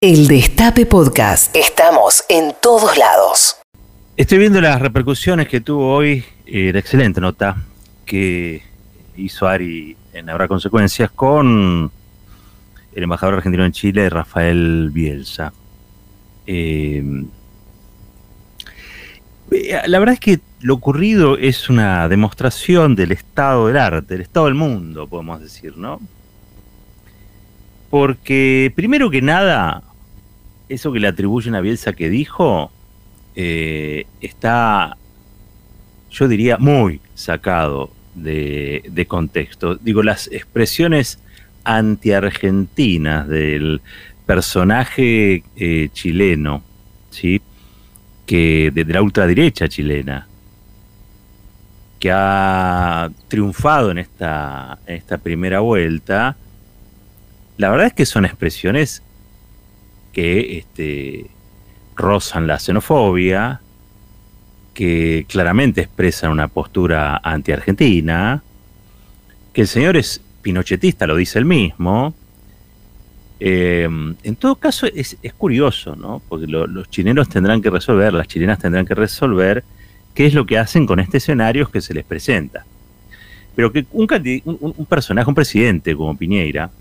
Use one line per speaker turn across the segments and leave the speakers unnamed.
El Destape Podcast. Estamos en todos lados.
Estoy viendo las repercusiones que tuvo hoy eh, la excelente nota que hizo Ari en Habrá Consecuencias con el embajador argentino en Chile, Rafael Bielsa. Eh, eh, la verdad es que lo ocurrido es una demostración del estado del arte, del estado del mundo, podemos decir, ¿no? Porque primero que nada, eso que le atribuyen a Bielsa que dijo eh, está, yo diría, muy sacado de, contexto. Digo, las expresiones anti-argentinas del personaje eh, chileno, ¿sí? que de, la ultraderecha chilena, que ha triunfado en esta, en esta primera vuelta, la verdad es que son expresiones que este, rozan la xenofobia, que claramente expresan una postura anti-argentina, que el señor es pinochetista, lo dice él mismo. Eh, en todo caso, es, curioso, ¿no? Porque los chilenos tendrán que resolver, las chilenas tendrán que resolver qué es lo que hacen con este escenario que se les presenta. Pero que un, un personaje, un presidente como Piñeira,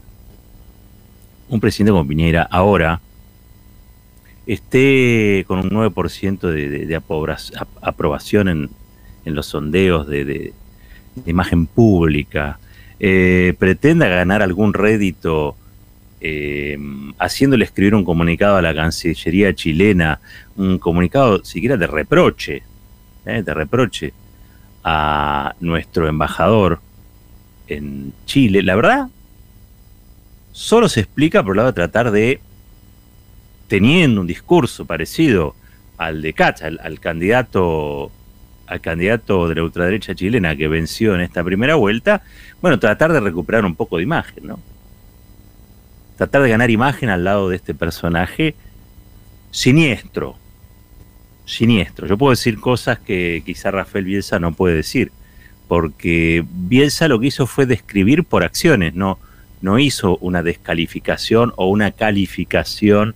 un presidente como Piñeira ahora esté con un 9% de, de, aprobación en, los sondeos de, imagen pública, eh, pretenda ganar algún rédito eh, haciéndole escribir un comunicado a la Cancillería chilena, un comunicado siquiera de reproche, eh, de reproche a nuestro embajador en Chile, la verdad, solo se explica por el lado de tratar de teniendo un discurso parecido al de Cacha, al, candidato al candidato de la ultraderecha chilena que venció en esta primera vuelta, bueno, tratar de recuperar un poco de imagen, ¿no? Tratar de ganar imagen al lado de este personaje siniestro, siniestro. Yo puedo decir cosas que quizá Rafael Bielsa no puede decir, porque Bielsa lo que hizo fue describir por acciones, no, no hizo una descalificación o una calificación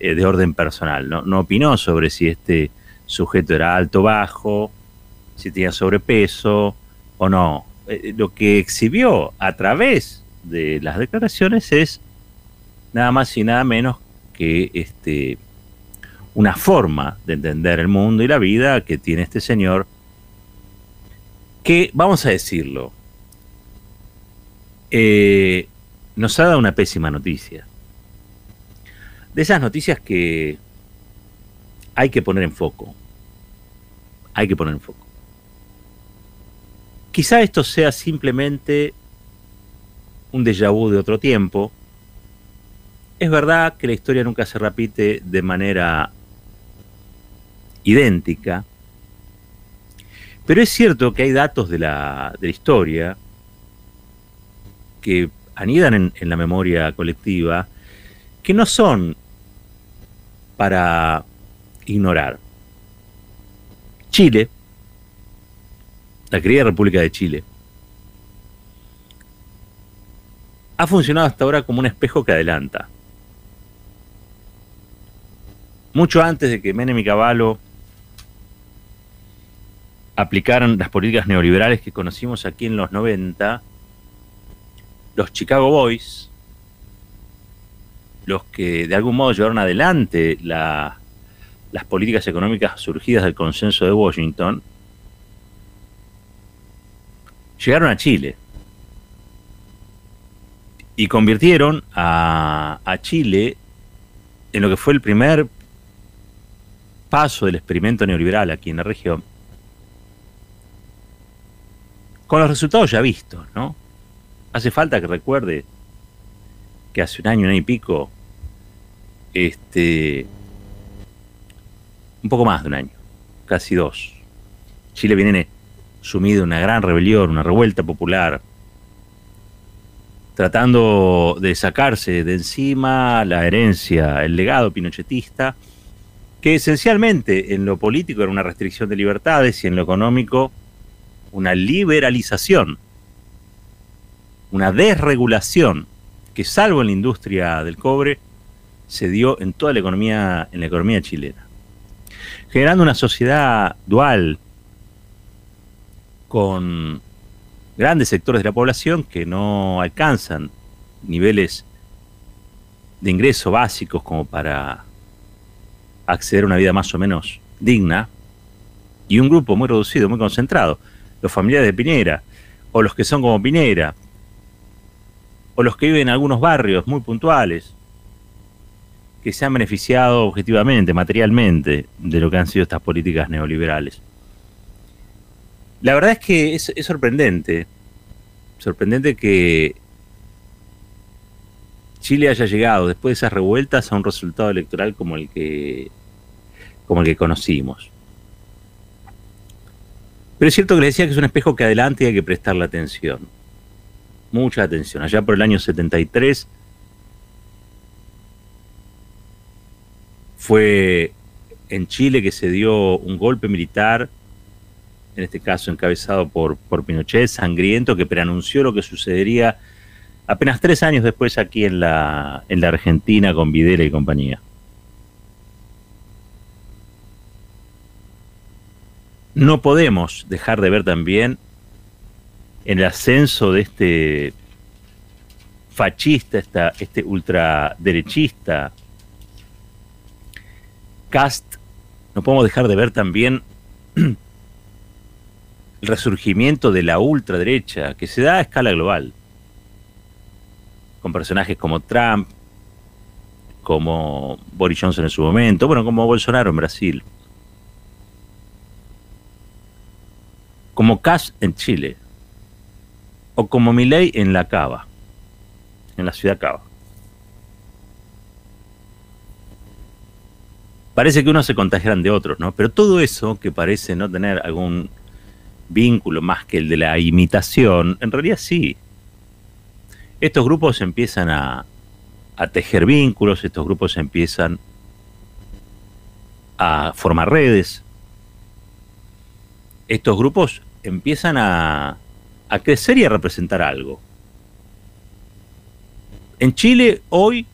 eh, de orden personal. ¿no? no opinó sobre si este sujeto era alto o bajo, si tenía sobrepeso o no. Eh, lo que exhibió a través de las declaraciones es nada más y nada menos que este, una forma de entender el mundo y la vida que tiene este señor, que, vamos a decirlo, eh, nos ha dado una pésima noticia de esas noticias que hay que poner en foco. Hay que poner en foco. Quizá esto sea simplemente un déjà vu de otro tiempo. Es verdad que la historia nunca se repite de manera idéntica, pero es cierto que hay datos de la, de la historia que anidan en, en la memoria colectiva que no son para ignorar. Chile, la querida República de Chile, ha funcionado hasta ahora como un espejo que adelanta. Mucho antes de que Menem y Cavallo aplicaran las políticas neoliberales que conocimos aquí en los 90, los Chicago Boys los que de algún modo llevaron adelante las políticas económicas surgidas del consenso de Washington, llegaron a Chile y convirtieron a, Chile en lo que fue el primer paso del experimento neoliberal aquí en la región, con los resultados ya vistos, ¿no? Hace falta que recuerde que hace un año, un año y pico, este, un poco más de un año, casi dos. Chile viene sumido en una gran rebelión, una revuelta popular, tratando de sacarse de encima la herencia, el legado pinochetista, que esencialmente en lo político era una restricción de libertades y en lo económico una liberalización, una desregulación que salvo en la industria del cobre, se dio en toda la economía, en la economía chilena, generando una sociedad dual con grandes sectores de la población que no alcanzan niveles de ingreso básicos como para acceder a una vida más o menos digna, y un grupo muy reducido, muy concentrado, los familiares de Piñera, o los que son como Piñera, o los que viven en algunos barrios muy puntuales, que se han beneficiado objetivamente, materialmente, de lo que han sido estas políticas neoliberales. La verdad es que es, sorprendente, sorprendente que Chile haya llegado después de esas revueltas a un resultado electoral como el que como el que conocimos. Pero es cierto que le decía que es un espejo que adelante y hay que prestarle atención. Mucha atención. Allá por el año 73 fue en Chile que se dio un golpe militar, en este caso encabezado por, por Pinochet, sangriento, que preanunció lo que sucedería apenas tres años después aquí en la, en la Argentina con Videla y compañía. No podemos dejar de ver también el ascenso de este fascista, esta, este ultraderechista, Cast, no podemos dejar de ver también el resurgimiento de la ultraderecha que se da a escala global con personajes como Trump, como Boris Johnson en su momento, bueno, como Bolsonaro en Brasil, como Kass en Chile, o como Milei en la Cava, en la ciudad Cava. Parece que unos se contagiarán de otros, ¿no? Pero todo eso que parece no tener algún vínculo más que el de la imitación, en realidad sí, estos grupos empiezan a, tejer vínculos, estos grupos empiezan a formar redes, estos grupos empiezan a, a crecer y a representar algo. En Chile hoy,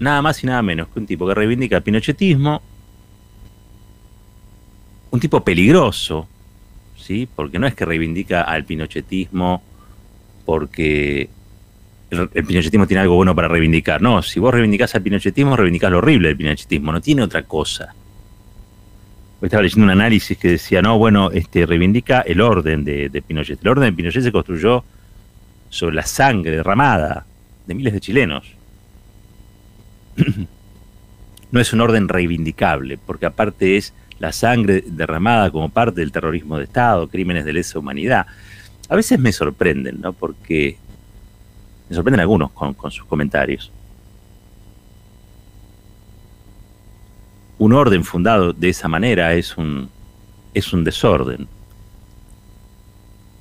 nada más y nada menos que un tipo que reivindica el pinochetismo, un tipo peligroso, ¿sí? porque no es que reivindica al pinochetismo porque el, pinochetismo tiene algo bueno para reivindicar. No, si vos reivindicás al pinochetismo, reivindicás lo horrible del pinochetismo, no tiene otra cosa. estaba leyendo un análisis que decía, no, bueno, este reivindica el orden de, de Pinochet. El orden de Pinochet se construyó sobre la sangre derramada de miles de chilenos. no es un orden reivindicable, porque aparte es la sangre derramada como parte del terrorismo de Estado, crímenes de lesa humanidad. A veces me sorprenden, ¿no? Porque me sorprenden algunos con, sus comentarios. Un orden fundado de esa manera es un, es un desorden.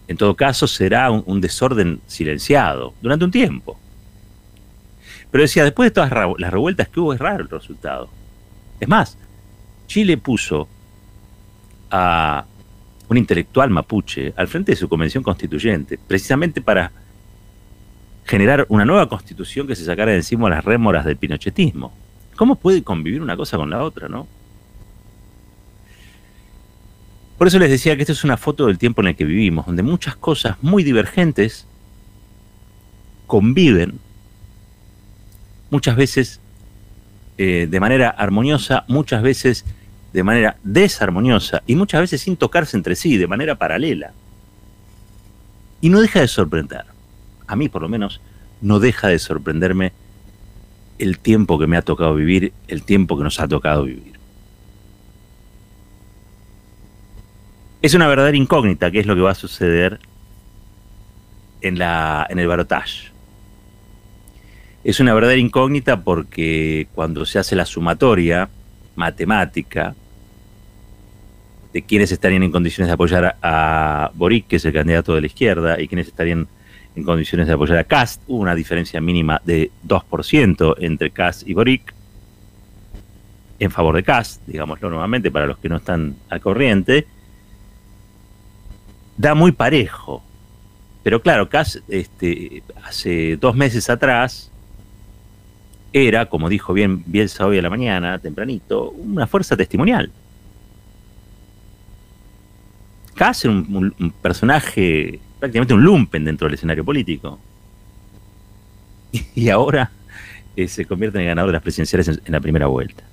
En todo caso, será un, desorden silenciado durante un tiempo. Pero decía, después de todas las revueltas que hubo, es raro el resultado. Es más, Chile puso a un intelectual mapuche al frente de su convención constituyente, precisamente para generar una nueva constitución que se sacara de encima las rémoras del pinochetismo. ¿Cómo puede convivir una cosa con la otra, no? Por eso les decía que esta es una foto del tiempo en el que vivimos, donde muchas cosas muy divergentes conviven, muchas veces eh, de manera armoniosa, muchas veces de manera desarmoniosa y muchas veces sin tocarse entre sí, de manera paralela. Y no deja de sorprender a mí por lo menos, no deja de sorprenderme el tiempo que me ha tocado vivir, el tiempo que nos ha tocado vivir. Es una verdadera incógnita qué es lo que va a suceder en, la, en el barotage. Es una verdadera incógnita porque cuando se hace la sumatoria matemática de quienes estarían en condiciones de apoyar a Boric, que es el candidato de la izquierda, y quienes estarían en condiciones de apoyar a Cast. Hubo una diferencia mínima de 2% entre Cast y Boric en favor de Cast, digámoslo nuevamente para los que no están al corriente. Da muy parejo. Pero claro, Cast este, hace dos meses atrás era, como dijo bien Bielsa hoy a la mañana, tempranito, una fuerza testimonial. Casi un, personaje, prácticamente un lumpen dentro del escenario político. Y ahora eh, se convierte en el ganador de las presidenciales en, la primera vuelta.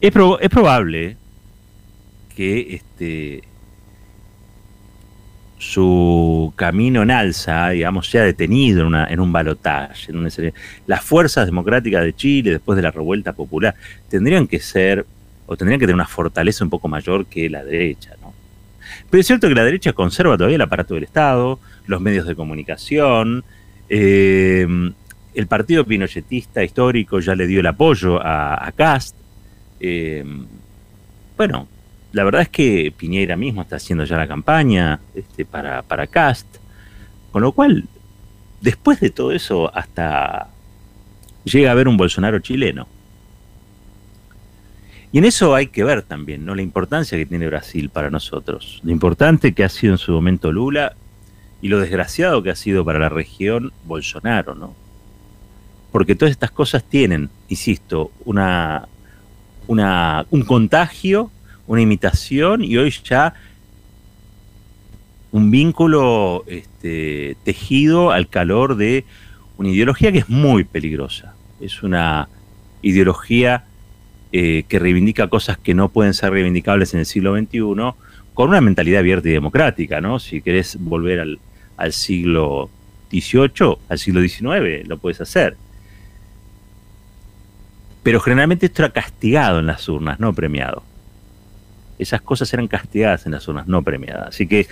Es, es probable que este, su camino en alza, digamos, sea detenido en, un balotaje. Las fuerzas democráticas de Chile, después de la revuelta popular, tendrían que ser, o tendrían que tener una fortaleza un poco mayor que la derecha, ¿no? Pero es cierto que la derecha conserva todavía el aparato del Estado, los medios de comunicación, eh, el partido pinochetista histórico ya le dio el apoyo a, a Cast. Eh, bueno, la verdad es que Piñera mismo está haciendo ya la campaña este, para, para Cast, con lo cual, después de todo eso, hasta llega a haber un Bolsonaro chileno. Y en eso hay que ver también, ¿no? La importancia que tiene Brasil para nosotros, lo importante que ha sido en su momento Lula y lo desgraciado que ha sido para la región Bolsonaro, ¿no? Porque todas estas cosas tienen, insisto, una, una, un contagio una imitación y hoy ya un vínculo este, tejido al calor de una ideología que es muy peligrosa. Es una ideología eh, que reivindica cosas que no pueden ser reivindicables en el siglo XXI con una mentalidad abierta y democrática, ¿no? Si querés volver al, al siglo XVIII, al siglo XIX, lo puedes hacer. Pero generalmente esto era castigado en las urnas, no premiado esas cosas eran castigadas en las zonas no premiadas. Así que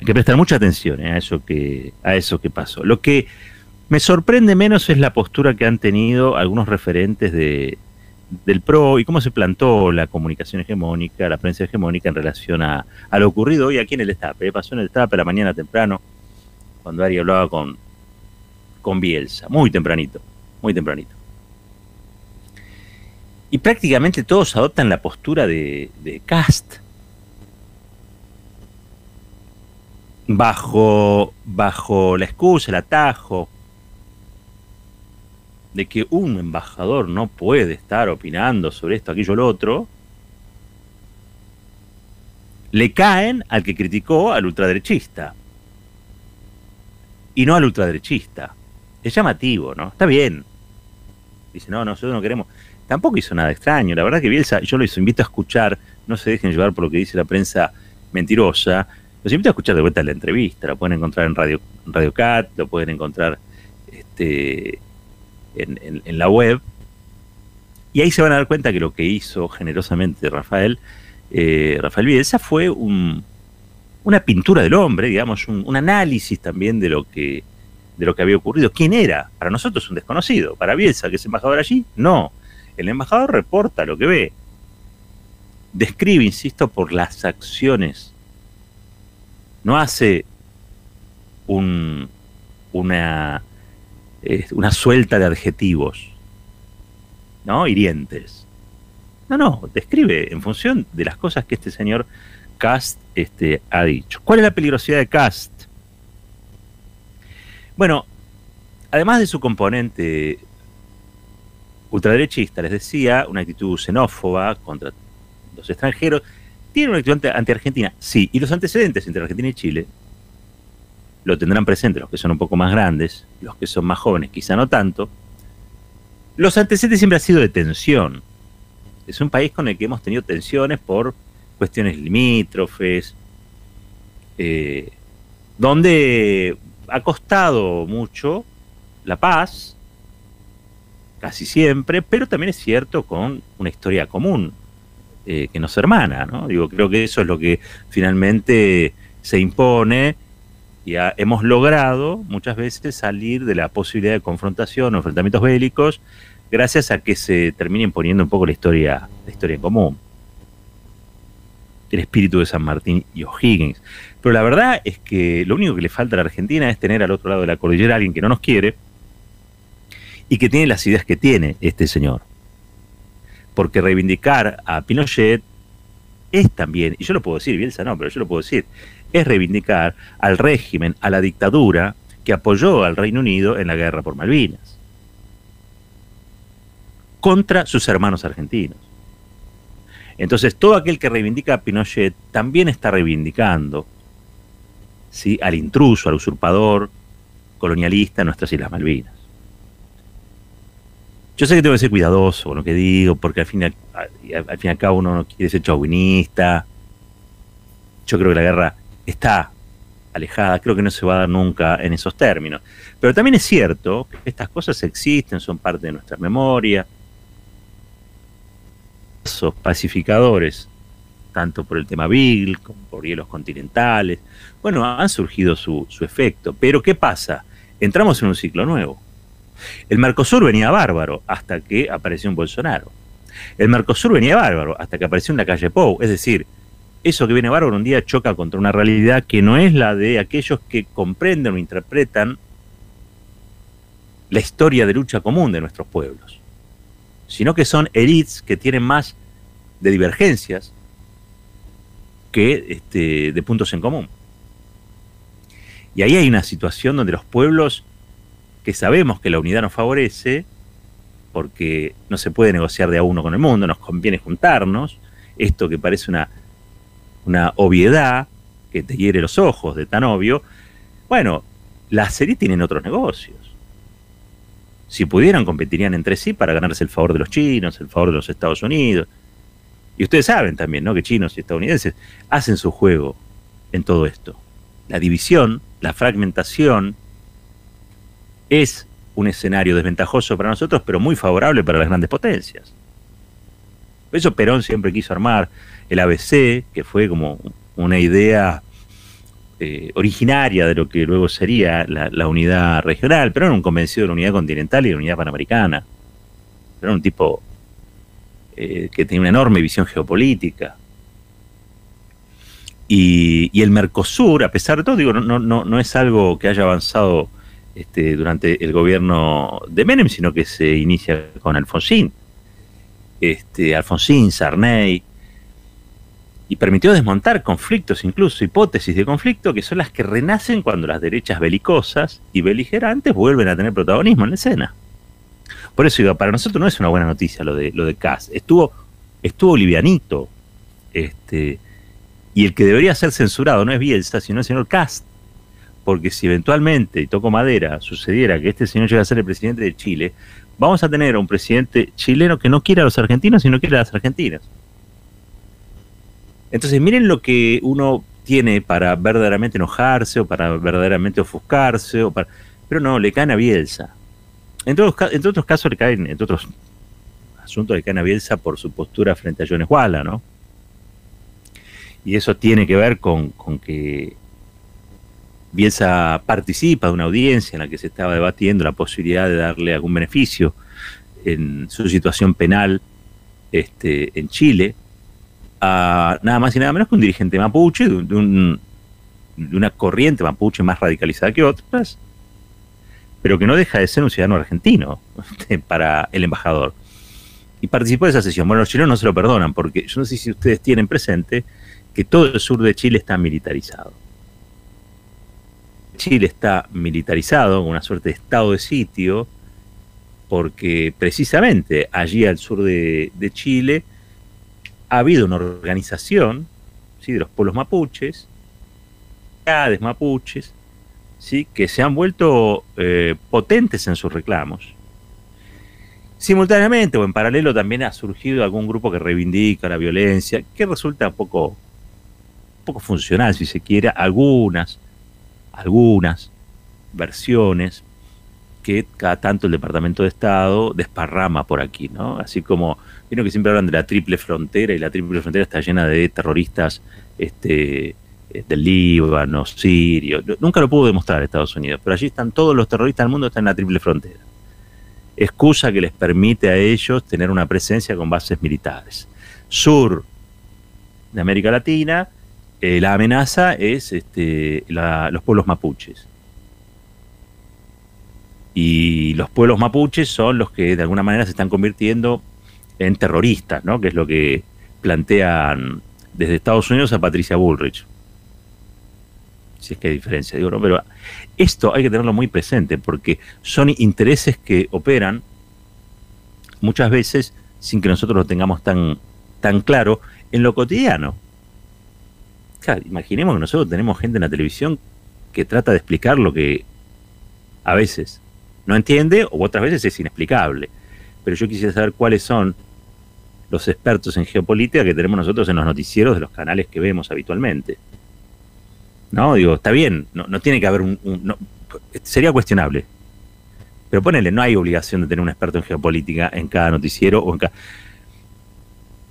hay que prestar mucha atención eh, a, eso que, a eso que pasó. Lo que me sorprende menos es la postura que han tenido algunos referentes de, del PRO y cómo se plantó la comunicación hegemónica, la prensa hegemónica en relación a, lo ocurrido hoy aquí en el Estape. Pasó en el Estape la mañana temprano, cuando Ari hablaba con, con Bielsa, muy tempranito, muy tempranito y prácticamente todos adoptan la postura de, de Cast. Bajo, bajo la excusa, el atajo de que un embajador no puede estar opinando sobre esto, aquello, lo otro, le caen al que criticó al ultraderechista. Y no al ultraderechista. Es llamativo, ¿no? Está bien. Dice, no, nosotros no queremos tampoco hizo nada extraño. La verdad que Bielsa, yo los invito a escuchar, no se dejen llevar por lo que dice la prensa mentirosa, los invito a escuchar de vuelta la entrevista, la pueden encontrar en Radio, Radio Cat, lo pueden encontrar este, en, la web. Y ahí se van a dar cuenta que lo que hizo generosamente Rafael, eh, Rafael Bielsa fue un, una pintura del hombre, digamos, un, un análisis también de lo que de lo que había ocurrido. ¿Quién era? Para nosotros un desconocido. Para Bielsa, que es embajador allí, no. El embajador reporta lo que ve. Describe, insisto, por las acciones. No hace un, una, suelta de adjetivos, ¿no? Hirientes. No, no, describe en función de las cosas que este señor Cast este, ha dicho. ¿Cuál es la peligrosidad de Cast? Bueno, además de su componente ultraderechista, les decía, una actitud xenófoba contra los extranjeros, tiene una actitud anti-argentina, sí, y los antecedentes entre Argentina y Chile lo tendrán presente los que son un poco más grandes, los que son más jóvenes quizá no tanto. Los antecedentes siempre han sido de tensión. Es un país con el que hemos tenido tensiones por cuestiones limítrofes, eh, donde ha costado mucho la paz, casi siempre, pero también es cierto con una historia común eh, que nos hermana, ¿no? Digo, creo que eso es lo que finalmente se impone y hemos logrado muchas veces salir de la posibilidad de confrontación o enfrentamientos bélicos gracias a que se termine imponiendo un poco la historia, la historia en común. El espíritu de San Martín y O'Higgins. Pero la verdad es que lo único que le falta a la Argentina es tener al otro lado de la cordillera a alguien que no nos quiere, y que tiene las ideas que tiene este señor. Porque reivindicar a Pinochet es también, y yo lo puedo decir, Bielsa no, pero yo lo puedo decir, es reivindicar al régimen, a la dictadura que apoyó al Reino Unido en la guerra por Malvinas. contra sus hermanos argentinos. Entonces, todo aquel que reivindica a Pinochet también está reivindicando ¿sí? al intruso, al usurpador colonialista en nuestras Islas Malvinas. Yo sé que tengo que ser cuidadoso con lo que digo, porque al fin, y al, fin y cabo uno no quiere ser chauvinista. Yo creo que la guerra está alejada, creo que no se va a dar nunca en esos términos. Pero también es cierto que estas cosas existen, son parte de nuestra memoria. Esos pacificadores, tanto por el tema Beagle como por hielos continentales, bueno, han surgido su, su efecto. Pero ¿qué pasa? Entramos en un ciclo nuevo. El Mercosur venía bárbaro hasta que apareció un Bolsonaro. El Mercosur venía bárbaro hasta que apareció en la calle Pou. Es decir, eso que viene bárbaro un día choca contra una realidad que no es la de aquellos que comprenden o interpretan la historia de lucha común de nuestros pueblos, sino que son elites que tienen más de divergencias que este, de puntos en común. Y ahí hay una situación donde los pueblos que sabemos que la unidad nos favorece, porque no se puede negociar de a uno con el mundo, nos conviene juntarnos, esto que parece una, una obviedad, que te hiere los ojos de tan obvio, bueno, las series tienen otros negocios. Si pudieran, competirían entre sí para ganarse el favor de los chinos, el favor de los Estados Unidos. Y ustedes saben también, ¿no? Que chinos y estadounidenses hacen su juego en todo esto. La división, la fragmentación, es un escenario desventajoso para nosotros, pero muy favorable para las grandes potencias. Por eso Perón siempre quiso armar el ABC, que fue como una idea eh, originaria de lo que luego sería la, unidad regional. Perón era un convencido de la unidad continental y de la unidad panamericana. Era un tipo eh, que tenía una enorme visión geopolítica. Y, el Mercosur, a pesar de todo, digo, no, no, no es algo que haya avanzado este, durante el gobierno de Menem, sino que se inicia con Alfonsín. Este, Alfonsín, Sarney, y permitió desmontar conflictos, incluso hipótesis de conflicto, que son las que renacen cuando las derechas belicosas y beligerantes vuelven a tener protagonismo en la escena. Por eso digo, para nosotros no es una buena noticia lo de lo de Kass. Estuvo, estuvo livianito. Este, y el que debería ser censurado no es Bielsa, sino el señor Cast porque si eventualmente, y toco madera, sucediera que este señor llegue a ser el presidente de Chile, vamos a tener un presidente chileno que no quiere a los argentinos, sino quiere a las argentinas. Entonces, miren lo que uno tiene para verdaderamente enojarse o para verdaderamente ofuscarse, pero no, le caen a Bielsa. Entre otros, casos le caen, entre otros asuntos le caen a Bielsa por su postura frente a Jones Walla, ¿no? Y eso tiene que ver con que Bielsa participa de una audiencia en la que se estaba debatiendo la posibilidad de darle algún beneficio en su situación penal este, en Chile a nada más y nada menos que un dirigente mapuche, de, una corriente mapuche más radicalizada que otras, pero que no deja de ser un ciudadano argentino este, para el embajador. Y participó de esa sesión. Bueno, los chilenos no se lo perdonan, porque yo no sé si ustedes tienen presente que todo el sur de Chile está militarizado. Chile está militarizado, una suerte de estado de sitio, porque precisamente allí al sur de, Chile ha habido una organización ¿sí? de los pueblos mapuches, mapuches, ¿sí? que se han vuelto eh, potentes en sus reclamos. Simultáneamente o en paralelo también ha surgido algún grupo que reivindica la violencia, que resulta poco, poco funcional, si se quiere, algunas algunas versiones que cada tanto el Departamento de Estado desparrama por aquí, ¿no? Así como, vino que siempre hablan de la triple frontera y la triple frontera está llena de terroristas este, eh, del Líbano, Sirio. Nunca lo pudo demostrar Estados Unidos, pero allí están todos los terroristas del mundo, están en la triple frontera. Excusa que les permite a ellos tener una presencia con bases militares. Sur de América Latina, eh, la amenaza es este, los pueblos mapuches. Y los pueblos mapuches son los que de alguna manera se están convirtiendo en terroristas, ¿no? que es lo que plantean desde Estados Unidos a Patricia Bullrich. Si es que hay diferencia, digo, ¿no? Pero esto hay que tenerlo muy presente porque son intereses que operan muchas veces sin que nosotros lo tengamos tan, tan claro en lo cotidiano. Imaginemos que nosotros tenemos gente en la televisión que trata de explicar lo que a veces no entiende o otras veces es inexplicable. Pero yo quisiera saber cuáles son los expertos en geopolítica que tenemos nosotros en los noticieros de los canales que vemos habitualmente. No, digo, está bien, no, tiene que haber un... sería cuestionable. Pero ponele, no hay obligación de tener un experto en geopolítica en cada noticiero o en cada...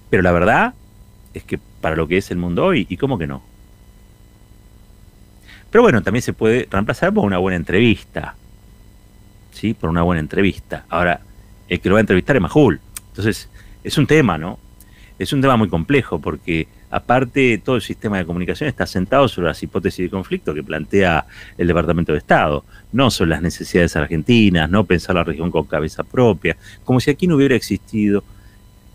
Pero la verdad es que para lo que es el mundo hoy, ¿y cómo que no? Pero bueno, también se puede reemplazar por una buena entrevista. ¿Sí? Por una buena entrevista. Ahora, el que lo va a entrevistar es Majul. Entonces, es un tema, ¿no? Es un tema muy complejo porque aparte todo el sistema de comunicación está sentado sobre las hipótesis de conflicto que plantea el Departamento de Estado, no son las necesidades argentinas, no pensar la región con cabeza propia, como si aquí no hubiera existido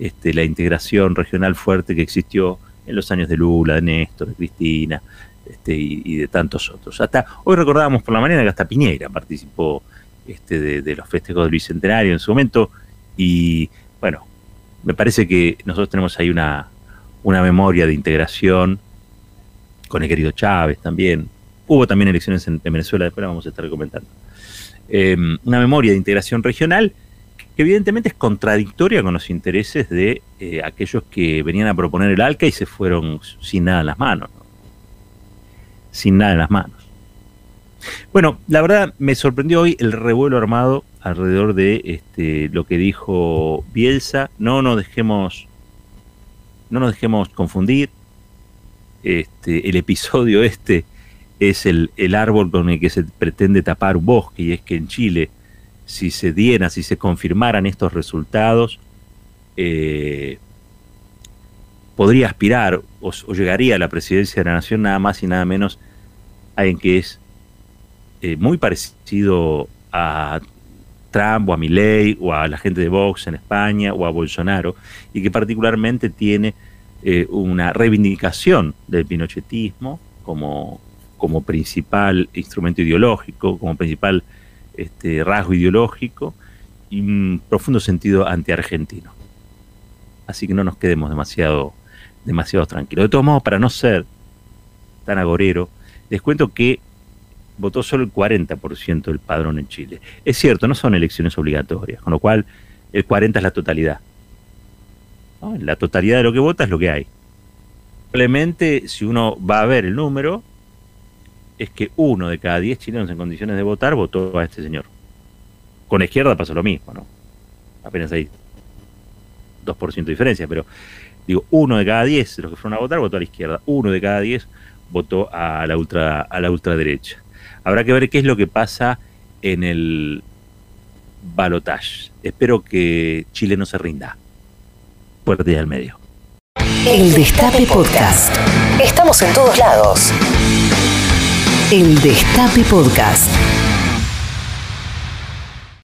este, la integración regional fuerte que existió en los años de Lula, de Néstor, de Cristina este, y, de tantos otros. Hasta hoy recordábamos por la mañana que hasta Piñera participó este, de, los festejos del Bicentenario en su momento y bueno, me parece que nosotros tenemos ahí una, memoria de integración con el querido Chávez también. Hubo también elecciones en, Venezuela, después vamos a estar comentando. Em, una memoria de integración regional que evidentemente es contradictoria con los intereses de eh, aquellos que venían a proponer el ALCA y se fueron sin nada en las manos. Sin nada en las manos. Bueno, la verdad me sorprendió hoy el revuelo armado alrededor de este, lo que dijo Bielsa. No nos dejemos, no nos dejemos confundir. Este, el episodio este es el, árbol con el que se pretende tapar un bosque, y es que en Chile, si se dieran, si se confirmaran estos resultados, eh, podría aspirar o, llegaría a la presidencia de la nación nada más y nada menos alguien que es eh, muy parecido a Trump o a Milley o a la gente de Vox en España o a Bolsonaro y que particularmente tiene eh, una reivindicación del pinochetismo como, como principal instrumento ideológico, como principal este, rasgo ideológico y un profundo sentido anti-argentino. Así que no nos quedemos demasiado, demasiado tranquilos. De todos modos, para no ser tan agorero, les cuento que votó solo el 40% del padrón en Chile. Es cierto, no son elecciones obligatorias, con lo cual el 40 es la totalidad. La totalidad de lo que vota es lo que hay. Probablemente, si uno va a ver el número, es que uno de cada 10 chilenos en condiciones de votar votó a este señor. Con la izquierda pasó lo mismo, ¿no? Apenas hay 2% de diferencia, pero digo, uno de cada 10 de los que fueron a votar votó a la izquierda, uno de cada 10 votó a la, ultra, a la ultraderecha. Habrá que ver qué es lo que pasa en el balotage. Espero que Chile no se rinda. Puerta del medio.
El Destape Podcast. Estamos en todos lados. El Destape Podcast.